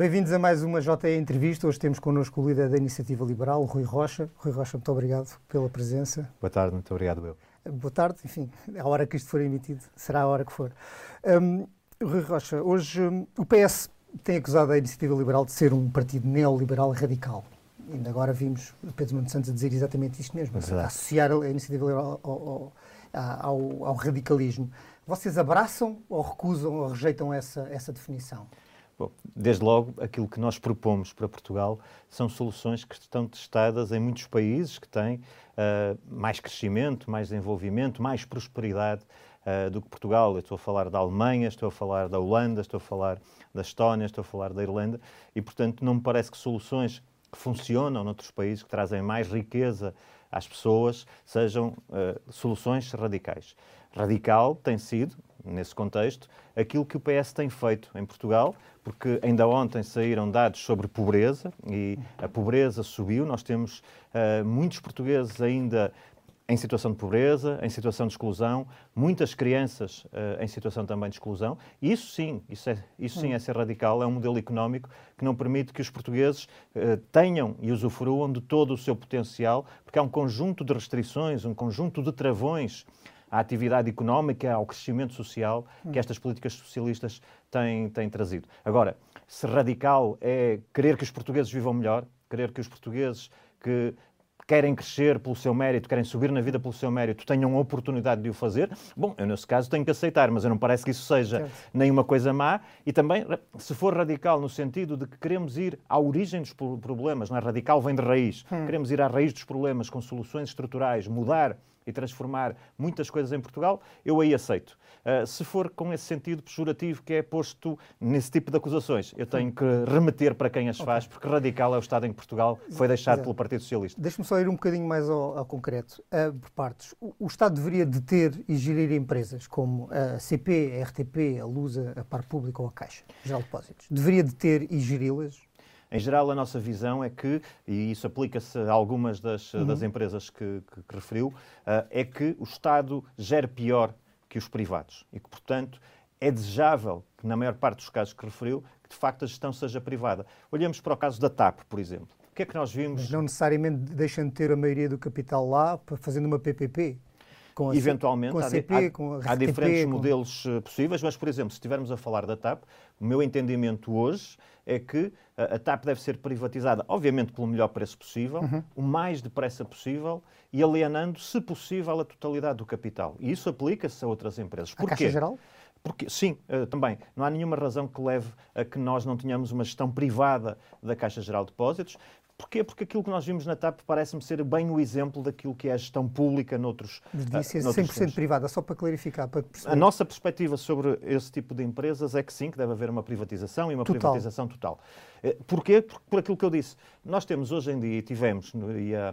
Bem-vindos a mais uma JE Entrevista. Hoje temos connosco o líder da Iniciativa Liberal, Rui Rocha. Rui Rocha, muito obrigado pela presença. Boa tarde, muito obrigado, eu. Boa tarde, enfim, a hora que isto for emitido será a hora que for. Um, Rui Rocha, hoje um, o PS tem acusado a Iniciativa Liberal de ser um partido neoliberal radical. Ainda agora vimos Pedro Nuno Santos a dizer exatamente isto mesmo, a associar a Iniciativa Liberal ao, ao, ao, ao radicalismo. Vocês abraçam ou recusam ou rejeitam essa, essa definição? Bom, desde logo, aquilo que nós propomos para Portugal são soluções que estão testadas em muitos países que têm uh, mais crescimento, mais desenvolvimento, mais prosperidade uh, do que Portugal. Eu estou a falar da Alemanha, estou a falar da Holanda, estou a falar da Estónia, estou a falar da Irlanda e, portanto, não me parece que soluções que funcionam noutros países, que trazem mais riqueza às pessoas, sejam uh, soluções radicais. Radical tem sido, nesse contexto, aquilo que o PS tem feito em Portugal, porque ainda ontem saíram dados sobre pobreza e a pobreza subiu. Nós temos uh, muitos portugueses ainda em situação de pobreza, em situação de exclusão, muitas crianças uh, em situação também de exclusão. E isso sim, isso, é, isso sim é ser radical, é um modelo económico que não permite que os portugueses uh, tenham e usufruam de todo o seu potencial, porque há um conjunto de restrições, um conjunto de travões à atividade económica, ao crescimento social que estas políticas socialistas têm, têm trazido. Agora, se radical é querer que os portugueses vivam melhor, querer que os portugueses que querem crescer pelo seu mérito, querem subir na vida pelo seu mérito, tenham a oportunidade de o fazer, bom, eu nesse caso tenho que aceitar, mas eu não parece que isso seja nenhuma coisa má. E também, se for radical no sentido de que queremos ir à origem dos problemas, não é? Radical vem de raiz. Hum. Queremos ir à raiz dos problemas com soluções estruturais, mudar e transformar muitas coisas em Portugal, eu aí aceito. Uh, se for com esse sentido pejorativo que é posto nesse tipo de acusações, eu tenho que remeter para quem as okay. faz, porque radical é o Estado em que Portugal foi deixado Exato. pelo Partido Socialista. Deixe-me só ir um bocadinho mais ao, ao concreto, uh, por partes. O, o, Estado deveria deter e gerir empresas como a CP, a RTP, a Lusa, a Par Pública ou a Caixa, Geral de Depósitos. Deveria deter e geri-las? Em geral, a nossa visão é que, e isso aplica-se a algumas das, uhum. das empresas que, que, que referiu, uh, é que o Estado gere pior que os privados e que, portanto, é desejável que, na maior parte dos casos que referiu, que de facto a gestão seja privada. Olhamos para o caso da TAP, por exemplo. O que é que nós vimos? Mas não necessariamente deixam de ter a maioria do capital lá fazendo uma PPP. Com a Eventualmente, com a CP, há, com a RTP, há diferentes com... modelos uh, possíveis, mas, por exemplo, se estivermos a falar da TAP, o meu entendimento hoje é que a TAP deve ser privatizada, obviamente pelo melhor preço possível, uhum. o mais depressa possível e alienando, se possível, a totalidade do capital. E isso aplica-se a outras empresas. Porquê? A Caixa Geral? Porque, sim, uh, também. Não há nenhuma razão que leve a que nós não tenhamos uma gestão privada da Caixa Geral de Depósitos. Porquê? Porque aquilo que nós vimos na TAP parece-me ser bem o exemplo daquilo que é a gestão pública noutros. Devia ser uh, 100% privada, só para clarificar. Para a nossa perspectiva sobre esse tipo de empresas é que sim, que deve haver uma privatização e uma total. privatização total. Eh, porquê? Por, por aquilo que eu disse. Nós temos hoje em dia, e tivemos, e a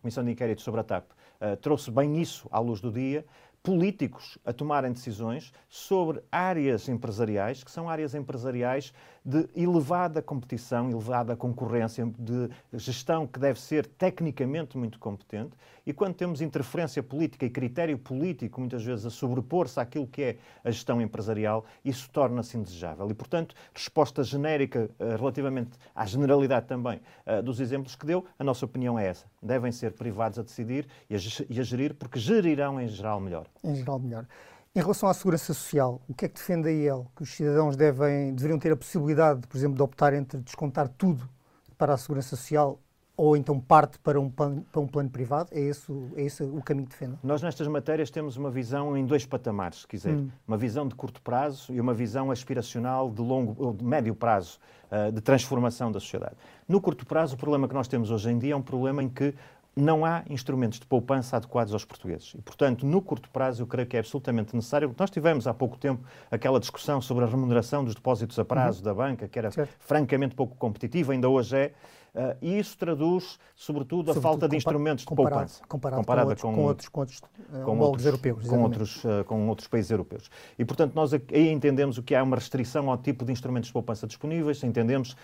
Comissão de Inquérito sobre a TAP uh, trouxe bem isso à luz do dia, políticos a tomarem decisões sobre áreas empresariais, que são áreas empresariais de elevada competição, elevada concorrência, de gestão que deve ser tecnicamente muito competente, e quando temos interferência política e critério político, muitas vezes a sobrepor-se àquilo que é a gestão empresarial, isso torna-se indesejável. E, portanto, resposta genérica uh, relativamente à generalidade também uh, dos exemplos que deu, a nossa opinião é essa. Devem ser privados a decidir e a gerir, porque gerirão em geral melhor. Em geral melhor. Em relação à segurança social, o que é que defende a IEL? Que os cidadãos devem, deveriam ter a possibilidade, por exemplo, de optar entre descontar tudo para a segurança social ou então parte para um plano, para um plano privado? É esse, é esse o caminho que defende? Nós, nestas matérias, temos uma visão em dois patamares, se quiser. Hum. Uma visão de curto prazo e uma visão aspiracional de longo ou de médio prazo uh, de transformação da sociedade. No curto prazo, o problema que nós temos hoje em dia é um problema em que não há instrumentos de poupança adequados aos portugueses. E, portanto, no curto prazo, eu creio que é absolutamente necessário. Nós tivemos há pouco tempo aquela discussão sobre a remuneração dos depósitos a prazo uhum. da banca, que era certo. francamente pouco competitiva, ainda hoje é. Uh, e isso traduz, sobretudo, a sobretudo falta de instrumentos de poupança. Comparado, comparado com, outros, com, outros, com outros, uh, com outros europeus. Com outros, uh, com outros países europeus. E, portanto, nós aí entendemos o que há uma restrição ao tipo de instrumentos de poupança disponíveis, entendemos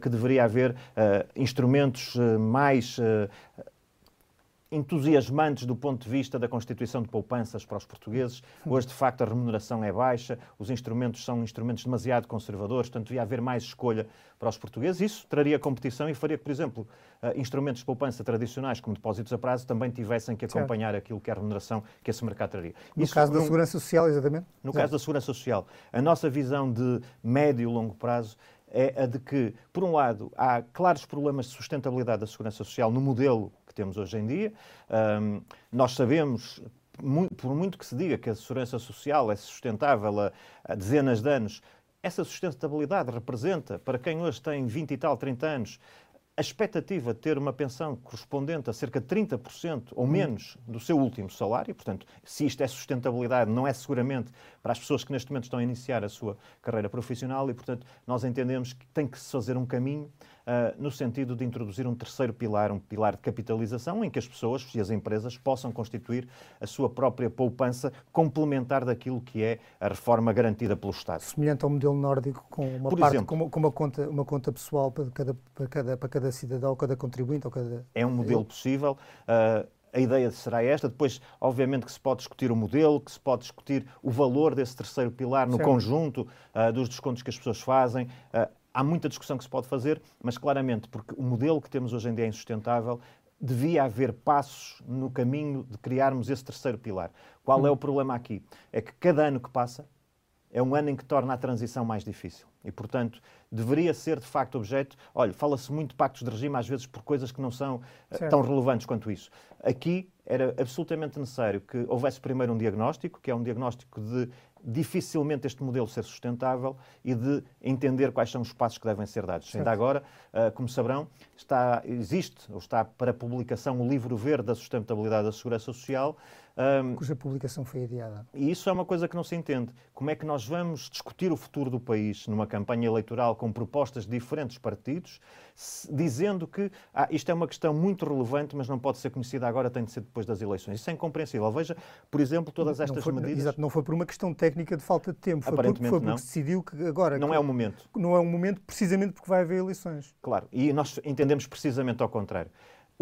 que deveria haver instrumentos mais entusiasmantes do ponto de vista da constituição de poupanças para os portugueses. Hoje, de facto, a remuneração é baixa, os instrumentos são instrumentos demasiado conservadores, portanto, devia haver mais escolha para os portugueses. Isso traria competição e faria que, por exemplo, uh, instrumentos de poupança tradicionais, como depósitos a prazo, também tivessem que acompanhar certo. aquilo que é a remuneração que esse mercado traria. No Isso, caso da Segurança Social, exatamente? No caso da Segurança Social, a nossa visão de médio e longo prazo é a de que, por um lado, há claros problemas de sustentabilidade da segurança social no modelo que temos hoje em dia. Um, nós sabemos, por muito que se diga que a segurança social é sustentável há, dezenas de anos, essa sustentabilidade representa, para quem hoje tem 20 e tal, 30 anos, a expectativa de ter uma pensão correspondente a cerca de 30% ou menos do seu último salário, portanto, se isto é sustentabilidade, não é seguramente para as pessoas que neste momento estão a iniciar a sua carreira profissional e, portanto, nós entendemos que tem que se fazer um caminho no sentido de introduzir um terceiro pilar, um pilar de capitalização, em que as pessoas e as empresas possam constituir a sua própria poupança complementar daquilo que é a reforma garantida pelo Estado. Semelhante ao modelo nórdico, com uma Por parte, exemplo, com, uma, conta, uma conta pessoal para cada, para cada, para cada cidadão, cada contribuinte. Ou cada... É um modelo possível. Uh, a ideia será esta. Depois, obviamente, que se pode discutir o modelo, que se pode discutir o valor desse terceiro pilar no certo. conjunto uh, dos descontos que as pessoas fazem. Uh, há muita discussão que se pode fazer, mas claramente, porque o modelo que temos hoje em dia é insustentável, devia haver passos no caminho de criarmos esse terceiro pilar. Qual é o problema aqui? É que cada ano que passa é um ano em que torna a transição mais difícil. E, portanto, deveria ser de facto objeto. Olha, fala-se muito de pactos de regime, às vezes por coisas que não são eh, certo. tão relevantes quanto isso. Aqui era absolutamente necessário que houvesse primeiro um diagnóstico, que é um diagnóstico de dificilmente este modelo ser sustentável e de entender quais são os passos que devem ser dados. Certo. Ainda agora, uh, como saberão, está, existe ou está para publicação o livro verde da sustentabilidade da segurança social. Um, cuja publicação foi adiada. E isso é uma coisa que não se entende. Como é que nós vamos discutir o futuro do país numa campanha eleitoral com propostas de diferentes partidos, dizendo que ah, isto é uma questão muito relevante, mas não pode ser conhecida agora, tem de ser depois das eleições. Isso é incompreensível. Veja, por exemplo, todas estas não foi, medidas. Exato, não foi por uma questão técnica de falta de tempo, foi porque, foi porque se decidiu que agora. Não que, é o momento. Não é o momento, precisamente porque vai haver eleições. Claro, e nós entendemos precisamente ao contrário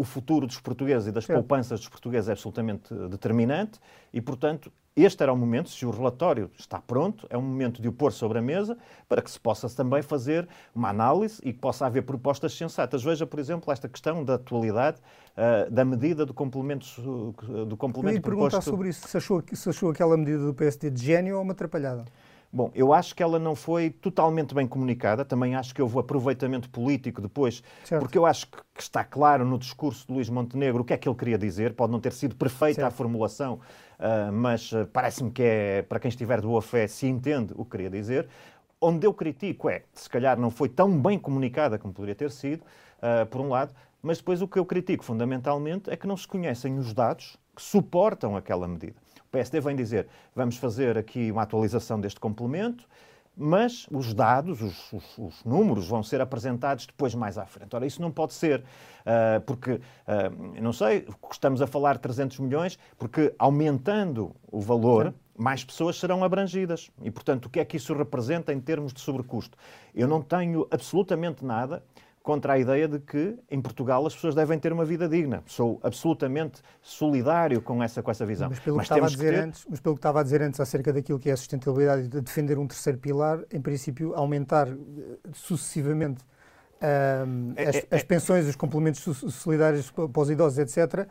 o futuro dos portugueses e das poupanças dos portugueses é absolutamente determinante e, portanto, este era o momento, se o relatório está pronto, é um momento de o pôr sobre a mesa para que se possa também fazer uma análise e que possa haver propostas sensatas. Veja, por exemplo, esta questão da atualidade uh, da medida do complemento, do complemento Eu ia perguntar sobre isso, se achou, se achou aquela medida do PSD de gênio ou uma atrapalhada? Bom, eu acho que ela não foi totalmente bem comunicada, também acho que houve aproveitamento político depois, certo. porque eu acho que está claro no discurso de Luís Montenegro o que é que ele queria dizer, pode não ter sido perfeita certo. a formulação, uh, mas uh, parece-me que é, para quem estiver de boa fé, se entende o que queria dizer. Onde eu critico é, se calhar não foi tão bem comunicada como poderia ter sido, uh, por um lado, mas depois o que eu critico fundamentalmente é que não se conhecem os dados que suportam aquela medida. O PSD vem dizer, vamos fazer aqui uma atualização deste complemento, mas os dados, os, os, os, números vão ser apresentados depois mais à frente. Ora, isso não pode ser, uh, porque, uh, não sei, estamos a falar de 300 milhões, porque aumentando o valor, Sim. mais pessoas serão abrangidas. E, portanto, o que é que isso representa em termos de sobrecusto? Eu não tenho absolutamente nada contra a ideia de que em Portugal as pessoas devem ter uma vida digna. Sou absolutamente solidário com essa, com essa visão. Mas pelo, mas que, estava a dizer ter... antes, mas pelo que estava a dizer antes acerca daquilo que é a sustentabilidade e de defender um terceiro pilar, em princípio, aumentar eh, sucessivamente um, é, as, é, as, pensões, os complementos solidários para os idosos, etc.,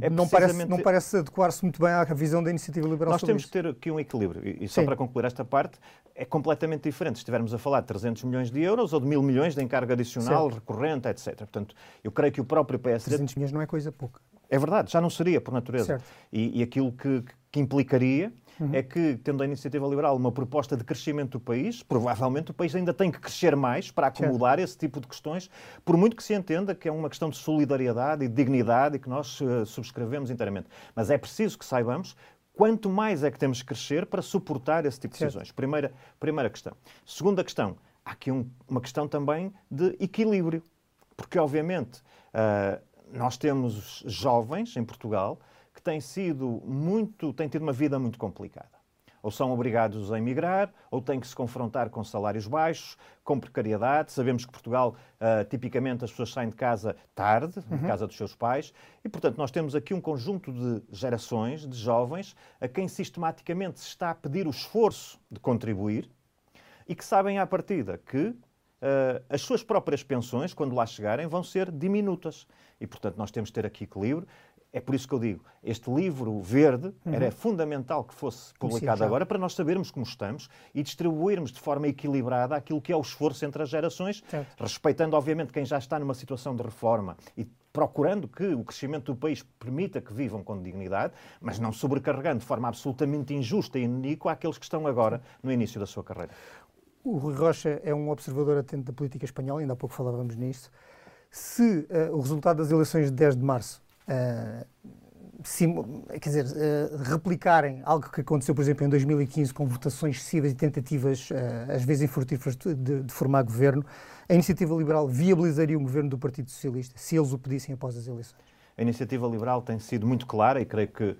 é não, parece, não parece adequar-se muito bem à visão da iniciativa liberal. Nós temos isso. que ter aqui um equilíbrio. E, só Sim. para concluir esta parte, é completamente diferente. Se estivermos a falar de 300 milhões de euros ou de mil milhões de encargo adicional, certo. recorrente, etc. Portanto, eu creio que o próprio PSD. 300 milhões não é coisa pouca. É verdade, já não seria por natureza. E, e, aquilo que, que implicaria uhum. é que, tendo a iniciativa liberal uma proposta de crescimento do país, provavelmente o país ainda tem que crescer mais para acomodar certo. esse tipo de questões, por muito que se entenda que é uma questão de solidariedade e de dignidade e que nós uh, subscrevemos inteiramente. Mas é preciso que saibamos quanto mais é que temos que crescer para suportar esse tipo de decisões. Primeira, primeira questão. Segunda questão, há aqui um, uma questão também de equilíbrio, porque obviamente uh, nós temos jovens em Portugal que têm sido muito, têm tido uma vida muito complicada. ou são obrigados a emigrar, ou têm que se confrontar com salários baixos, com precariedade. Sabemos que Portugal, uh, tipicamente, as pessoas saem de casa tarde, uhum. de casa dos seus pais, e, portanto, nós temos aqui um conjunto de gerações, de jovens, a quem sistematicamente se está a pedir o esforço de contribuir e que sabem à partida que Uh, as suas próprias pensões, quando lá chegarem, vão ser diminutas. E, portanto, nós temos de ter aqui equilíbrio. É por isso que eu digo, este livro verde uhum. era fundamental que fosse publicado agora para nós sabermos como estamos e distribuirmos de forma equilibrada aquilo que é o esforço entre as gerações, certo. respeitando, obviamente, quem já está numa situação de reforma e procurando que o crescimento do país permita que vivam com dignidade, mas não sobrecarregando de forma absolutamente injusta e iníqua aqueles que estão agora no início da sua carreira. O Rui Rocha é um observador atento da política espanhola, ainda há pouco falávamos nisto. Se uh, o resultado das eleições de 10 de março sim, quer dizer, uh, replicarem algo que aconteceu, por exemplo, em 2015, com votações excessivas e tentativas, às vezes infrutíferas, de, de, formar governo, a iniciativa liberal viabilizaria um governo do Partido Socialista, se eles o pedissem após as eleições? A iniciativa liberal tem sido muito clara e creio que uh,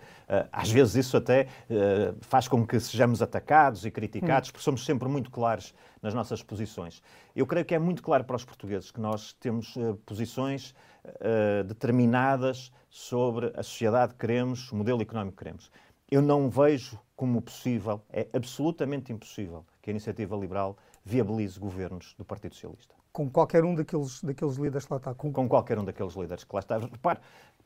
às vezes isso até uh, faz com que sejamos atacados e criticados, hum. porque somos sempre muito claros nas nossas posições. Eu creio que é muito claro para os portugueses que nós temos uh, posições determinadas sobre a sociedade que queremos, o modelo económico que queremos. Eu não vejo como possível, é absolutamente impossível, que a iniciativa liberal viabilize governos do Partido Socialista com qualquer um daqueles, daqueles líderes que lá está. Com... com qualquer um daqueles líderes que lá está. Repare,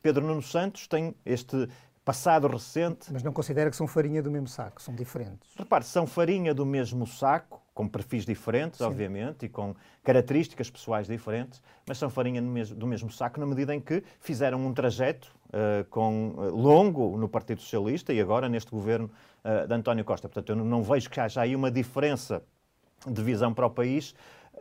Pedro Nuno Santos tem este passado recente. Mas não considera que são farinha do mesmo saco, são diferentes. Repare, são farinha do mesmo saco, com perfis diferentes, Sim. obviamente, e com características pessoais diferentes, mas são farinha do mesmo, do mesmo saco na medida em que fizeram um trajeto uh, com, uh, longo no Partido Socialista e agora neste governo uh, de António Costa. Portanto, eu não vejo que haja aí uma diferença de visão para o país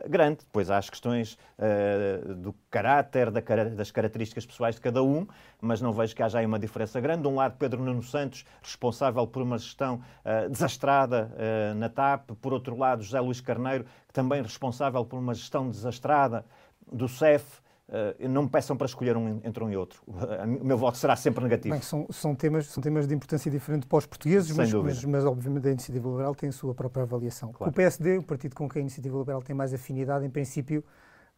grande. Depois há as questões uh, do caráter, da, das características pessoais de cada um, mas não vejo que haja aí uma diferença grande. De um lado, Pedro Nuno Santos, responsável por uma gestão uh, desastrada uh, na TAP, por outro lado, José Luís Carneiro, também responsável por uma gestão desastrada do CEF. Uh, não me peçam para escolher um entre um e outro. O meu voto será sempre negativo. Bem, são, são, temas, são temas de importância diferente para os portugueses, mas, mas, mas, obviamente a Iniciativa Liberal tem a sua própria avaliação. Claro. O PSD, o partido com quem a Iniciativa Liberal tem mais afinidade, em princípio,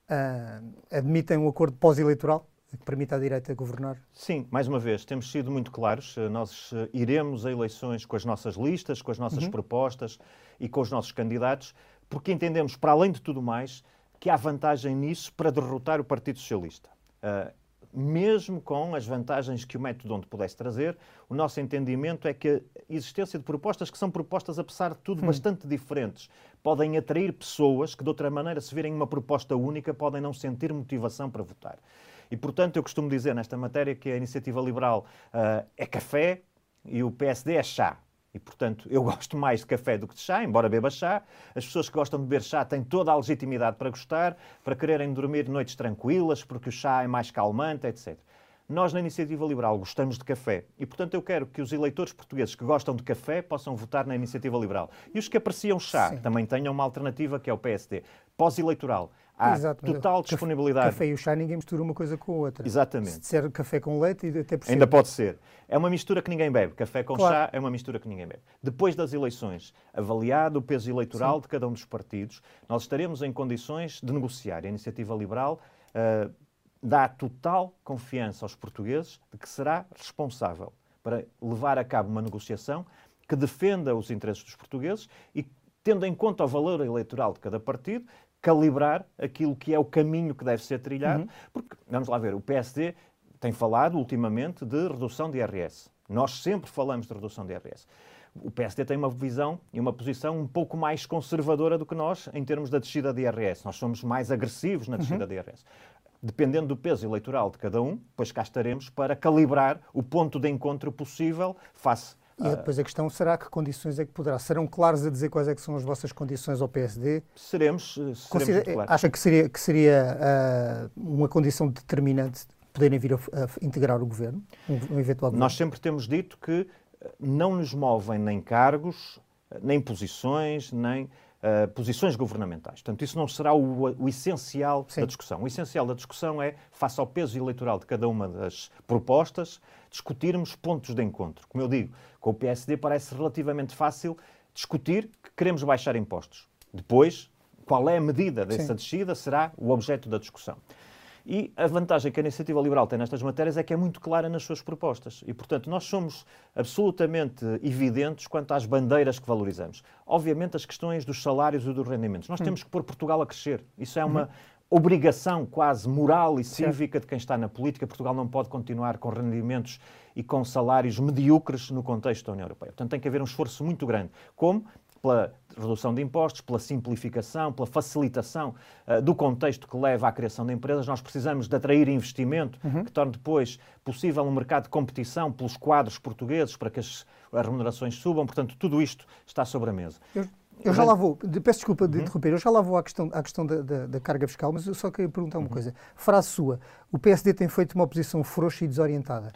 uh, admitem um acordo pós-eleitoral que permite à direita governar? Sim, mais uma vez, temos sido muito claros. Nós uh, iremos a eleições com as nossas listas, com as nossas uhum. propostas e com os nossos candidatos, porque entendemos, para além de tudo mais, que há vantagem nisso para derrotar o Partido Socialista. Uh, mesmo com as vantagens que o método onde pudesse trazer, o nosso entendimento é que a existência de propostas que são propostas, apesar de tudo, hum. bastante diferentes, podem atrair pessoas que, de outra maneira, se virem uma proposta única, podem não sentir motivação para votar. E, portanto, eu costumo dizer nesta matéria que a iniciativa liberal uh, é café e o PSD é chá. E, portanto, eu gosto mais de café do que de chá, embora beba chá. As pessoas que gostam de beber chá têm toda a legitimidade para gostar, para quererem dormir noites tranquilas, porque o chá é mais calmante, etc. Nós, na Iniciativa Liberal, gostamos de café e, portanto, eu quero que os eleitores portugueses que gostam de café possam votar na Iniciativa Liberal. E os que apreciam chá Sim. também tenham uma alternativa, que é o PSD. Pós-eleitoral, há Exato, total disponibilidade. Café e o chá ninguém mistura uma coisa com a outra. Exatamente. Se disser café com leite, até por Ainda pode ser. É uma mistura que ninguém bebe. Café com claro. chá é uma mistura que ninguém bebe. Depois das eleições, avaliado o peso eleitoral Sim. de cada um dos partidos, nós estaremos em condições de negociar. A iniciativa liberal uh, dá total confiança aos portugueses de que será responsável para levar a cabo uma negociação que defenda os interesses dos portugueses e, tendo em conta o valor eleitoral de cada partido, calibrar aquilo que é o caminho que deve ser trilhado, uhum. porque, vamos lá ver, o PSD tem falado ultimamente de redução de IRS. Nós sempre falamos de redução de IRS. O PSD tem uma visão e uma posição um pouco mais conservadora do que nós em termos da descida de IRS. Nós somos mais agressivos na descida uhum. de IRS. Dependendo do peso eleitoral de cada um, pois cá estaremos para calibrar o ponto de encontro possível face e depois a questão será que condições é que poderá? Serão claros a dizer quais é que são as vossas condições ao PSD? Seremos, eh, seremos claros. Acha que seria, que seria uh, uma condição determinante poderem vir a, a integrar o governo, um, um eventual governo? Nós sempre temos dito que eh, não nos movem nem cargos, nem posições, nem uh, uh, posições governamentais. Portanto, isso não será o, o essencial Sim. da discussão. O essencial da discussão é, face ao peso eleitoral de cada uma das propostas, discutirmos pontos de encontro. Como eu digo, com o PSD parece relativamente fácil discutir que queremos baixar impostos. Depois, qual é a medida dessa Sim. descida será o objeto da discussão. E a vantagem que a iniciativa liberal tem nestas matérias é que é muito clara nas suas propostas. E, portanto, nós somos absolutamente evidentes quanto às bandeiras que valorizamos. Obviamente, as questões dos salários e dos rendimentos. Nós hum. temos que pôr Portugal a crescer. Isso é uma. Uhum. Obrigação quase moral e cívica de quem está na política. Portugal não pode continuar com rendimentos e com salários medíocres no contexto da União Europeia. Portanto, tem que haver um esforço muito grande. Como? Pela redução de impostos, pela simplificação, pela facilitação uh, do contexto que leva à criação de empresas. Nós precisamos de atrair investimento uhum. que torne depois possível um mercado de competição pelos quadros portugueses para que as, as remunerações subam. Portanto, tudo isto está sobre a mesa. Eu... Eu já lá vou, peço desculpa de uhum. interromper, eu já lá vou à questão, à questão da, da, da carga fiscal, mas eu só queria perguntar uma uhum. coisa. Frase sua, o PSD tem feito uma oposição frouxa e desorientada.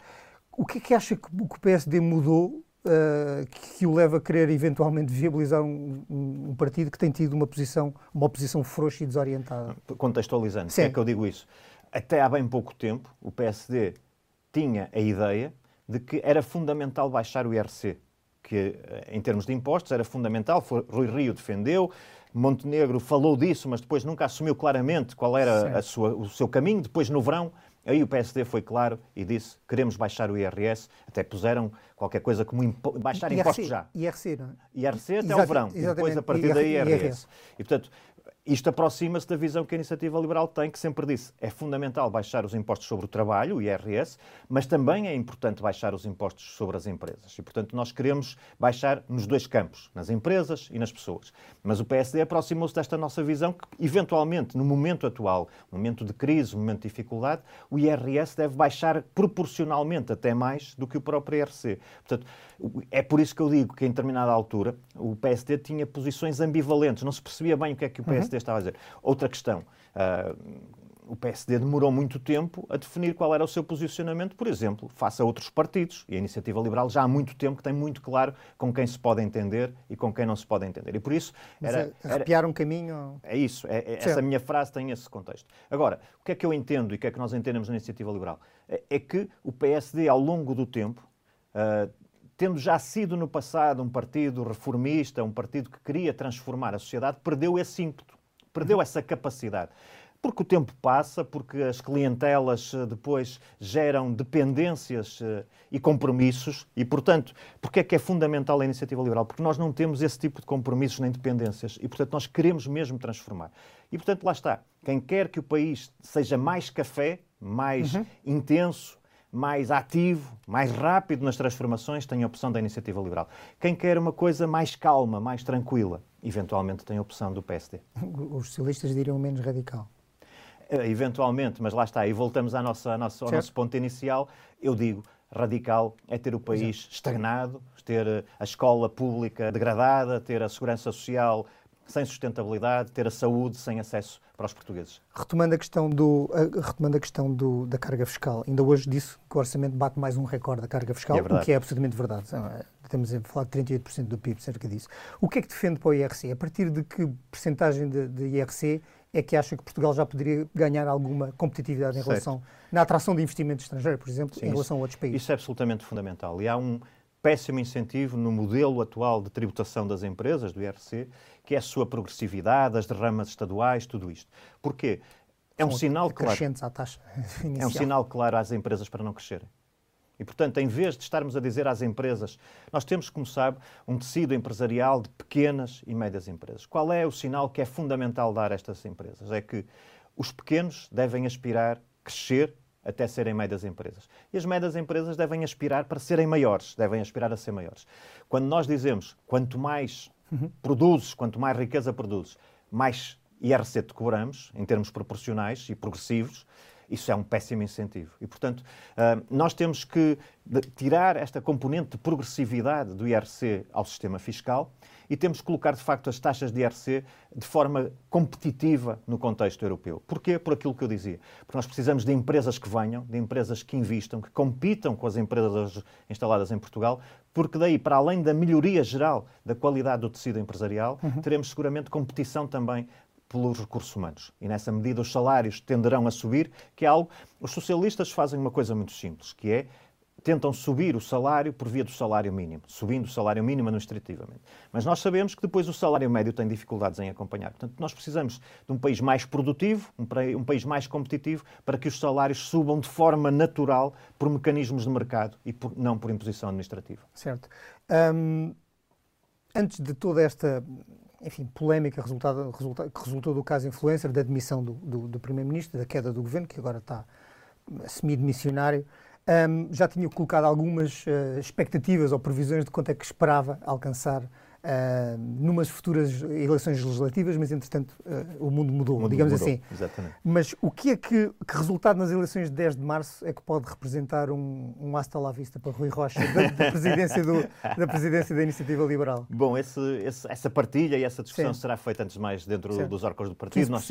O que é que acha que o PSD mudou uh, que o leva a querer eventualmente viabilizar um, um, partido que tem tido uma posição, uma oposição frouxa e desorientada. Contextualizando, Sim. é que eu digo isso? Até há bem pouco tempo, o PSD tinha a ideia de que era fundamental baixar o IRC, que eh, em termos de impostos era fundamental, Rui Rio defendeu, Montenegro falou disso, mas depois nunca assumiu claramente qual era sua, o seu caminho. Depois, no verão, Aí o PSD foi claro e disse queremos baixar o IRS, até puseram qualquer coisa como impo baixar IRC, impostos já. IRC, não é? IRC até Exato, ao verão, e depois a partir daí IRS. IRS. E portanto, isto aproxima-se da visão que a Iniciativa Liberal tem, que sempre disse é fundamental baixar os impostos sobre o trabalho, o IRS, mas também é importante baixar os impostos sobre as empresas. E, portanto, nós queremos baixar nos dois campos, nas empresas e nas pessoas. Mas o PSD aproximou-se desta nossa visão que, eventualmente, no momento atual, no momento de crise, no momento de dificuldade, o IRS deve baixar proporcionalmente até mais do que o próprio IRC. Portanto, é por isso que eu digo que, em determinada altura, o PSD tinha posições ambivalentes, não se percebia bem o que é que o PSD uhum. Estava a dizer. Outra questão. Uh, o PSD demorou muito tempo a definir qual era o seu posicionamento, por exemplo, face a outros partidos. E a Iniciativa Liberal já há muito tempo que tem muito claro com quem se pode entender e com quem não se pode entender. E por isso. Era, é arrepiar um caminho. É isso. É, é, essa minha frase tem esse contexto. Agora, o que é que eu entendo e o que é que nós entendemos na Iniciativa Liberal? É, é que o PSD, ao longo do tempo, uh, tendo já sido no passado um partido reformista, um partido que queria transformar a sociedade, perdeu esse ímpeto, perdeu essa capacidade. Porque o tempo passa, porque as clientelas eh, depois geram dependências eh, e compromissos, e, portanto, porque é que é fundamental a iniciativa liberal? Porque nós não temos esse tipo de compromissos nem dependências, e, portanto, nós queremos mesmo transformar. E, portanto, lá está. Quem quer que o país seja mais café, mais uhum. intenso, mais ativo, mais rápido nas transformações, tem a opção da iniciativa liberal. Quem quer uma coisa mais calma, mais tranquila, eventualmente tem a opção do PSD. Os socialistas diriam menos radical. Uh, eventualmente, mas lá está, e voltamos à nossa, à nossa, ao nosso ponto inicial, eu digo, radical é ter o país Exato. estagnado, ter eh, a escola pública degradada, ter a segurança social sem sustentabilidade, ter a saúde sem acesso para os portugueses. Retomando a questão, do, retomando a questão do, da carga fiscal, ainda hoje disse que o orçamento bate mais um recorde da carga fiscal, é o que é absolutamente verdade. Estamos a falar de 38% do PIB, cerca disso. O que é que defende para o IRC? A partir de que percentagem de, de IRC é que acha que Portugal já poderia ganhar alguma competitividade em certo. relação na atração de investimento estrangeiro, por exemplo, Sim, em relação a outros países? Isso é absolutamente fundamental. E há um péssimo incentivo no modelo atual de tributação das empresas, do IRC, que é a sua progressividade, as derramas estaduais, tudo isto. Porquê? É um sinal claro. à taxa inicial. É um sinal claro às empresas para não crescerem. E, portanto, em vez de estarmos a dizer às empresas, nós temos, como sabe, um tecido empresarial de pequenas e médias empresas. Qual é o sinal que é fundamental dar a estas empresas? É que os pequenos devem aspirar crescer até serem médias empresas. E as médias empresas devem aspirar para serem maiores, devem aspirar a ser maiores. Quando nós dizemos quanto mais uhum. produzes, quanto mais riqueza produzes, mais IRC te cobramos, em termos proporcionais e progressivos, isso é um péssimo incentivo. E, portanto, uh, nós temos que tirar esta componente de progressividade do IRC ao sistema fiscal e temos que colocar, de facto, as taxas de IRC de forma competitiva no contexto europeu. Porquê? Por aquilo que eu dizia. Porque nós precisamos de empresas que venham, de empresas que invistam, que compitam com as empresas instaladas em Portugal, porque daí, para além da melhoria geral da qualidade do tecido empresarial, uhum. teremos seguramente competição também pelos recursos humanos. E nessa medida os salários tenderão a subir, que é algo. Os socialistas fazem uma coisa muito simples, que é tentam subir o salário por via do salário mínimo, subindo o salário mínimo administrativamente. Mas nós sabemos que depois o salário médio tem dificuldades em acompanhar. Portanto, nós precisamos de um país mais produtivo, um, país mais competitivo, para que os salários subam de forma natural por mecanismos de mercado e por, não por imposição administrativa. Certo. Um, antes de toda esta enfim, polémica resultado, resultado, que resultou do caso influencer, da demissão do, do, do Primeiro-Ministro, da queda do governo, que agora está semi-demissionário, um, já tinha colocado algumas uh, expectativas ou previsões de quanto é que esperava alcançar uh, numas futuras eleições legislativas, mas entretanto uh, o mundo mudou, o mundo digamos mudou. assim. Exatamente. Mas o que é que, que resultado nas eleições de 10 de março é que pode representar um, um hasta lá vista para Rui Rocha da, da presidência, do, da presidência da Iniciativa Liberal? Bom, esse, esse, essa partilha e essa discussão Sim. será feita antes de mais dentro certo. dos órgãos do partido. Nós,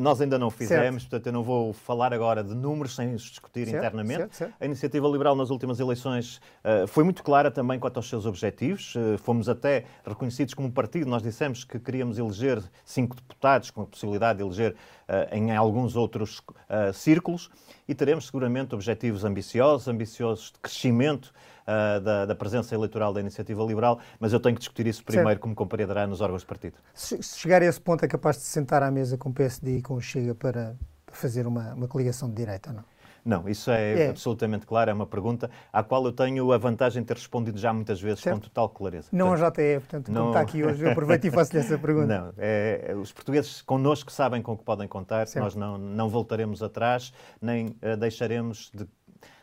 nós, ainda não fizemos, certo. portanto eu não vou falar agora de números sem os discutir certo. internamente. A Iniciativa Liberal nas últimas eleições uh, foi muito clara também quanto aos seus objetivos. Uh, fomos até reconhecidos como partido, nós dissemos que queríamos eleger cinco deputados, com a possibilidade de eleger uh, em alguns outros uh, círculos, e teremos seguramente objetivos ambiciosos, ambiciosos de crescimento uh, da, da, presença eleitoral da Iniciativa Liberal, mas eu tenho que discutir isso primeiro, certo. como compreenderá nos órgãos do partido. Se, se chegar a esse ponto, é capaz de se sentar à mesa com o PSD e com o Chega para fazer uma, uma coligação de direita ou não? Não, isso é, é, absolutamente claro, é uma pergunta à qual eu tenho a vantagem de ter respondido já muitas vezes certo. com total clareza. Não portanto, a JTE, portanto, não... como está aqui hoje, eu aproveito e faço-lhe essa pergunta. Não, é, os portugueses connosco sabem com o que podem contar, certo. nós não, não voltaremos atrás, nem uh, deixaremos de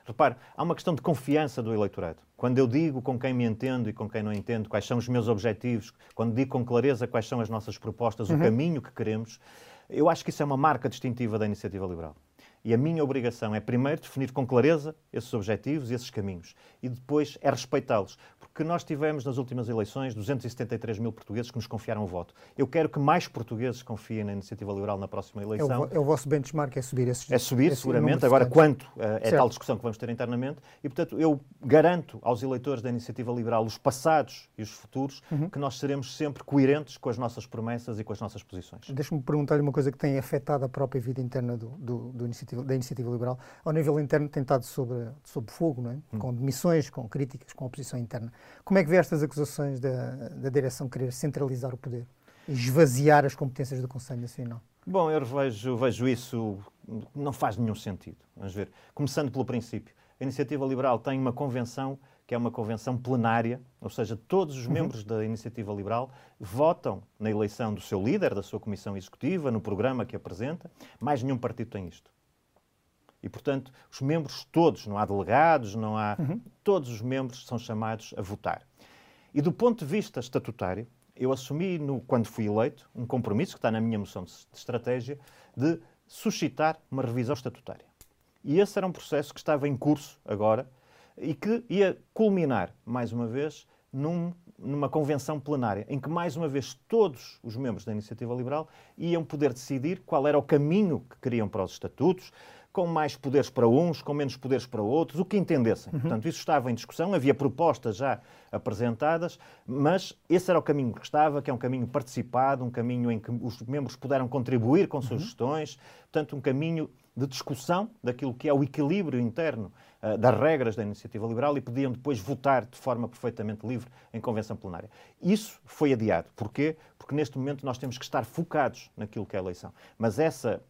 Repare, há uma questão de confiança do eleitorado. Quando eu digo com quem me entendo e com quem não entendo, quais são os meus objetivos, quando digo com clareza quais são as nossas propostas, uhum. o caminho que queremos, eu acho que isso é uma marca distintiva da iniciativa liberal. E a minha obrigação é, primeiro, definir com clareza esses objetivos e esses caminhos e depois é respeitá-los que nós tivemos nas últimas eleições 273 mil portugueses que nos confiaram o voto. Eu quero que mais portugueses confiem na Iniciativa Liberal na próxima eleição. É o, é o vosso benchmark, é subir esses É subir, seguramente. Agora, quanto uh, é certo. tal discussão que vamos ter internamente. E, portanto, eu garanto aos eleitores da Iniciativa Liberal, os passados e os futuros, uhum. que nós seremos sempre coerentes com as nossas promessas e com as nossas posições. Deixe-me perguntar-lhe uma coisa que tem afetado a própria vida interna do, do, do iniciativa, da Iniciativa Liberal. Ao nível interno tem estado sob, sob fogo, não é? Hum. com demissões, com críticas, com oposição interna. Como é que vê estas acusações da, da direção querer centralizar o poder e esvaziar as competências do Conselho Nacional? Bom, eu vejo, vejo isso, não faz nenhum sentido. Vamos ver. Começando pelo princípio. A Iniciativa Liberal tem uma convenção que é uma convenção plenária, ou seja, todos os uhum. membros da Iniciativa Liberal votam na eleição do seu líder, da sua comissão executiva, no programa que apresenta. Mais nenhum partido tem isto. E, portanto, os membros todos, não há delegados, não há. Uhum. Todos os membros são chamados a votar. E do ponto de vista estatutário, eu assumi, no, quando fui eleito, um compromisso, que está na minha moção de, de estratégia, de suscitar uma revisão estatutária. E esse era um processo que estava em curso agora e que ia culminar, mais uma vez, num, numa convenção plenária, em que, mais uma vez, todos os membros da Iniciativa Liberal iam poder decidir qual era o caminho que queriam para os estatutos, com mais poderes para uns, com menos poderes para outros, o que entendessem. Uhum. Portanto, isso estava em discussão, havia propostas já apresentadas, mas esse era o caminho que estava, que é um caminho participado, um caminho em que os membros puderam contribuir com uhum. sugestões, portanto, um caminho de discussão daquilo que é o equilíbrio interno uh, das regras da iniciativa liberal e podiam depois votar de forma perfeitamente livre em convenção plenária. Isso foi adiado. Porquê? Porque neste momento nós temos que estar focados naquilo que é a eleição. Mas essa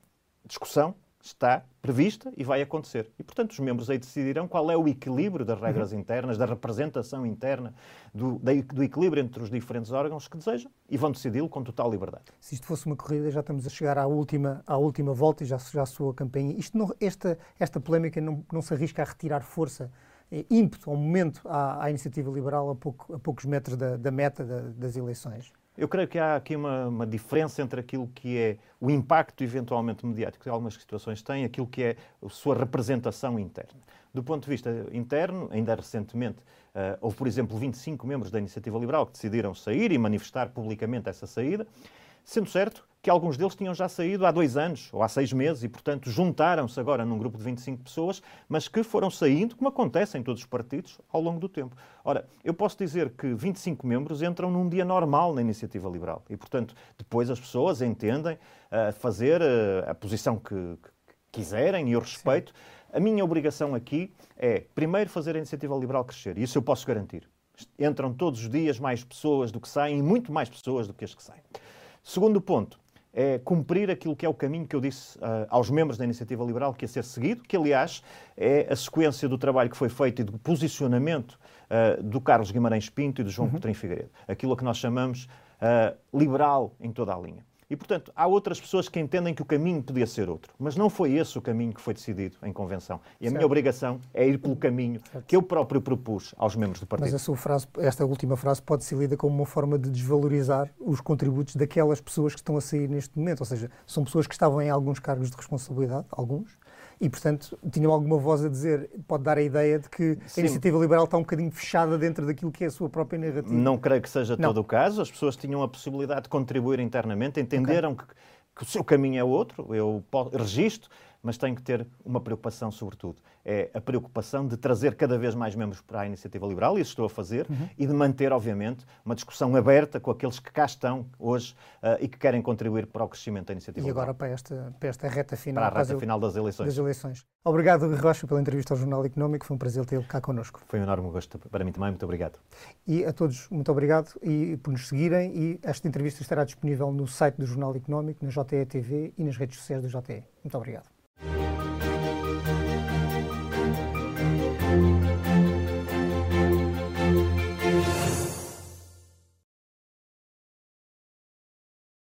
discussão está prevista e vai acontecer. E, portanto, os membros aí decidirão qual é o equilíbrio das regras uhum. internas, da representação interna, do, do, equilíbrio entre os diferentes órgãos que desejam e vão decidi-lo com total liberdade. Se isto fosse uma corrida, já estamos a chegar à última, à última volta e já, já soou a campanha. Isto não, esta, esta polémica não, não se arrisca a retirar força, eh, ímpeto, ao momento, à, à iniciativa liberal a, pouco, a poucos metros da, da meta da, das eleições? Eu creio que há aqui uma, uma, diferença entre aquilo que é o impacto eventualmente mediático que algumas situações têm, aquilo que é a sua representação interna. Do ponto de vista interno, ainda recentemente, uh, houve, por exemplo, 25 membros da Iniciativa Liberal que decidiram sair e manifestar publicamente essa saída, sendo certo que alguns deles tinham já saído há dois anos ou há seis meses e, portanto, juntaram-se agora num grupo de 25 pessoas, mas que foram saindo, como acontece em todos os partidos, ao longo do tempo. Ora, eu posso dizer que 25 membros entram num dia normal na iniciativa liberal e, portanto, depois as pessoas entendem uh, fazer uh, a posição que, que, quiserem e eu respeito. Sim. A minha obrigação aqui é, primeiro, fazer a iniciativa liberal crescer, e isso eu posso garantir. Entram todos os dias mais pessoas do que saem e muito mais pessoas do que as que saem. Segundo ponto, é cumprir aquilo que é o caminho que eu disse uh, aos membros da Iniciativa Liberal que ia ser seguido, que aliás é a sequência do trabalho que foi feito e do posicionamento uh, do Carlos Guimarães Pinto e do João uhum. Coutinho Figueiredo. Aquilo que nós chamamos uh, liberal em toda a linha. E, portanto, há outras pessoas que entendem que o caminho podia ser outro. Mas não foi esse o caminho que foi decidido em convenção. E a certo. minha obrigação é ir pelo caminho certo. que eu próprio propus aos membros do partido. Mas a sua frase, esta última frase pode ser lida como uma forma de desvalorizar os contributos daquelas pessoas que estão a sair neste momento. Ou seja, são pessoas que estavam em alguns cargos de responsabilidade, alguns, e, portanto, tinham alguma voz a dizer, pode dar a ideia de que Sim. a iniciativa liberal está um bocadinho fechada dentro daquilo que é a sua própria narrativa. Não creio que seja Não. todo o caso. As pessoas tinham a possibilidade de contribuir internamente, entenderam okay. que, que, o seu caminho é outro. Eu registro mas tem que ter uma preocupação, sobretudo. É a preocupação de trazer cada vez mais membros para a iniciativa liberal, e isso estou a fazer, uhum. e de manter, obviamente, uma discussão aberta com aqueles que cá estão hoje uh, e que querem contribuir para o crescimento da iniciativa e liberal. E agora para esta, para esta reta final. Para a reta final das eleições. das eleições. Obrigado, Rui Rocha, pela entrevista ao Jornal Económico. Foi um prazer tê-lo cá connosco. Foi um enorme gosto para mim também. Muito obrigado. E a todos, muito obrigado e por nos seguirem. E esta entrevista estará disponível no site do Jornal Económico, na JE TV e nas redes sociais do JE. Muito obrigado.